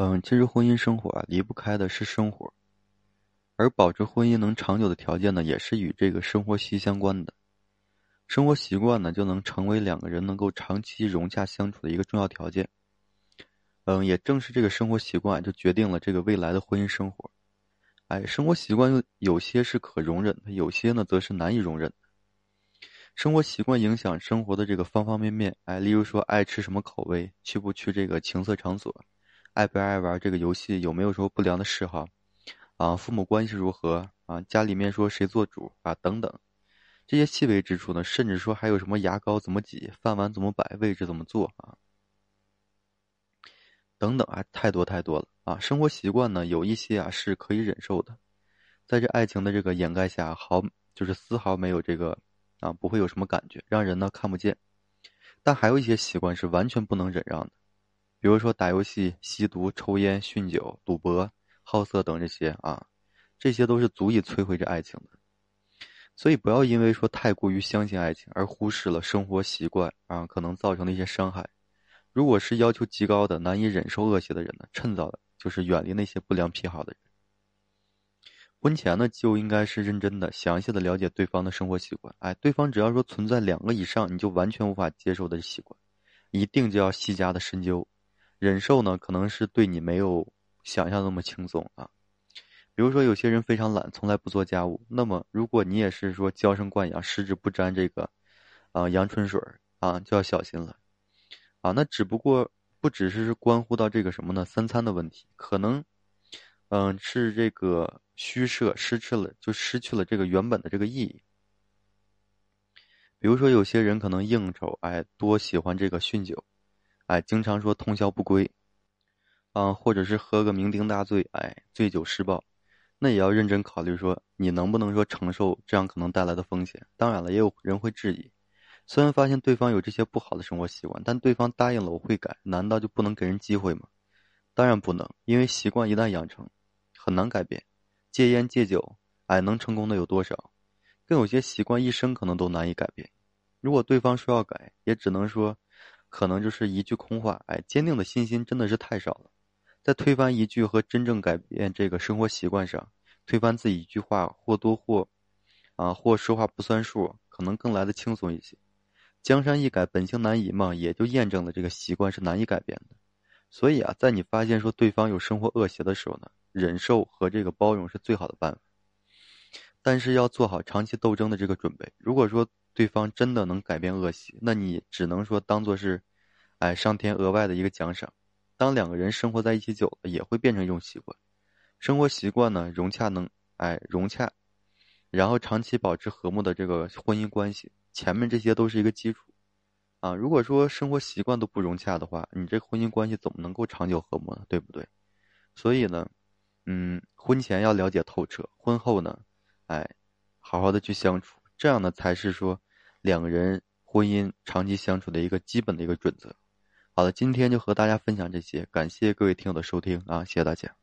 嗯，其实婚姻生活啊，离不开的是生活，而保持婚姻能长久的条件呢，也是与这个生活息息相关的。生活习惯呢，就能成为两个人能够长期融洽相处的一个重要条件。嗯，也正是这个生活习惯，就决定了这个未来的婚姻生活。哎，生活习惯有有些是可容忍的，有些呢，则是难以容忍。生活习惯影响生活的这个方方面面。哎，例如说，爱吃什么口味，去不去这个情色场所。爱不爱玩这个游戏？有没有什么不良的嗜好？啊，父母关系如何？啊，家里面说谁做主？啊，等等，这些细微之处呢，甚至说还有什么牙膏怎么挤，饭碗怎么摆，位置怎么坐啊？等等啊，太多太多了啊！生活习惯呢，有一些啊是可以忍受的，在这爱情的这个掩盖下，毫就是丝毫没有这个啊，不会有什么感觉，让人呢看不见。但还有一些习惯是完全不能忍让的。比如说打游戏、吸毒、抽烟、酗酒、赌博、好色等这些啊，这些都是足以摧毁这爱情的。所以不要因为说太过于相信爱情而忽视了生活习惯啊可能造成的一些伤害。如果是要求极高的、难以忍受恶习的人呢，趁早的就是远离那些不良癖好的人。婚前呢就应该是认真的、详细的了解对方的生活习惯。哎，对方只要说存在两个以上你就完全无法接受的习惯，一定就要细加的深究。忍受呢，可能是对你没有想象那么轻松啊。比如说，有些人非常懒，从来不做家务。那么，如果你也是说娇生惯养，十指不沾这个啊阳春水啊，就要小心了啊。那只不过不只是关乎到这个什么呢？三餐的问题，可能嗯是这个虚设，失去了就失去了这个原本的这个意义。比如说，有些人可能应酬，哎，多喜欢这个酗酒。哎，经常说通宵不归，啊，或者是喝个酩酊大醉，哎，醉酒施暴，那也要认真考虑说你能不能说承受这样可能带来的风险。当然了，也有人会质疑，虽然发现对方有这些不好的生活习惯，但对方答应了我会改，难道就不能给人机会吗？当然不能，因为习惯一旦养成，很难改变。戒烟戒酒，哎，能成功的有多少？更有些习惯一生可能都难以改变。如果对方说要改，也只能说。可能就是一句空话，哎，坚定的信心真的是太少了。在推翻一句和真正改变这个生活习惯上，推翻自己一句话或多或，啊，或说话不算数，可能更来的轻松一些。江山易改，本性难移嘛，也就验证了这个习惯是难以改变的。所以啊，在你发现说对方有生活恶习的时候呢，忍受和这个包容是最好的办法。但是要做好长期斗争的这个准备。如果说，对方真的能改变恶习，那你只能说当做是，哎，上天额外的一个奖赏。当两个人生活在一起久了，也会变成一种习惯。生活习惯呢，融洽能，哎，融洽，然后长期保持和睦的这个婚姻关系，前面这些都是一个基础。啊，如果说生活习惯都不融洽的话，你这婚姻关系怎么能够长久和睦呢？对不对？所以呢，嗯，婚前要了解透彻，婚后呢，哎，好好的去相处，这样呢才是说。两个人婚姻长期相处的一个基本的一个准则。好了，今天就和大家分享这些，感谢各位听友的收听啊，谢谢大家。